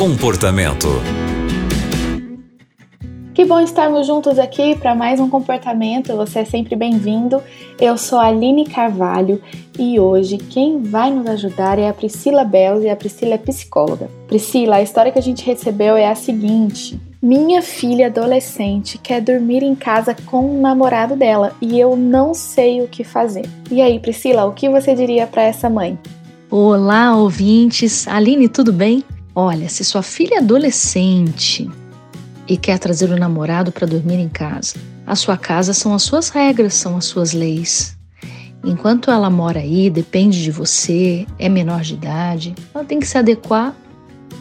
Comportamento. Que bom estarmos juntos aqui para mais um comportamento. Você é sempre bem-vindo. Eu sou a Aline Carvalho e hoje quem vai nos ajudar é a Priscila Belz e a Priscila é psicóloga. Priscila, a história que a gente recebeu é a seguinte: minha filha adolescente quer dormir em casa com o namorado dela e eu não sei o que fazer. E aí, Priscila, o que você diria para essa mãe? Olá, ouvintes. Aline, tudo bem? Olha, se sua filha é adolescente e quer trazer o namorado para dormir em casa. A sua casa são as suas regras, são as suas leis. Enquanto ela mora aí, depende de você, é menor de idade, ela tem que se adequar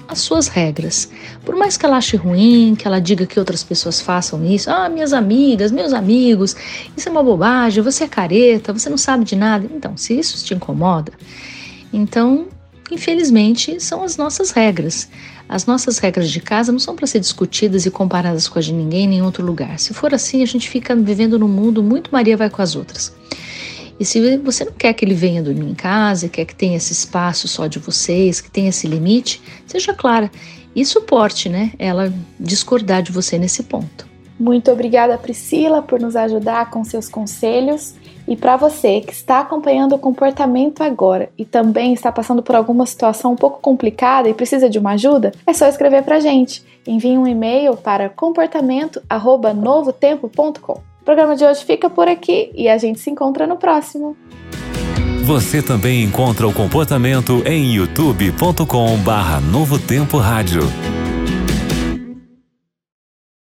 às suas regras. Por mais que ela ache ruim, que ela diga que outras pessoas façam isso, ah, minhas amigas, meus amigos, isso é uma bobagem, você é careta, você não sabe de nada. Então, se isso te incomoda, então infelizmente, são as nossas regras. As nossas regras de casa não são para ser discutidas e comparadas com as de ninguém em nenhum outro lugar. Se for assim, a gente fica vivendo num mundo muito Maria vai com as outras. E se você não quer que ele venha dormir em casa, quer que tenha esse espaço só de vocês, que tenha esse limite, seja clara e suporte, né? Ela discordar de você nesse ponto. Muito obrigada, Priscila, por nos ajudar com seus conselhos. E para você que está acompanhando o comportamento agora e também está passando por alguma situação um pouco complicada e precisa de uma ajuda, é só escrever para a gente. Envie um e-mail para comportamento@novotempo.com. O programa de hoje fica por aqui e a gente se encontra no próximo. Você também encontra o comportamento em youtube.com/novotempo rádio.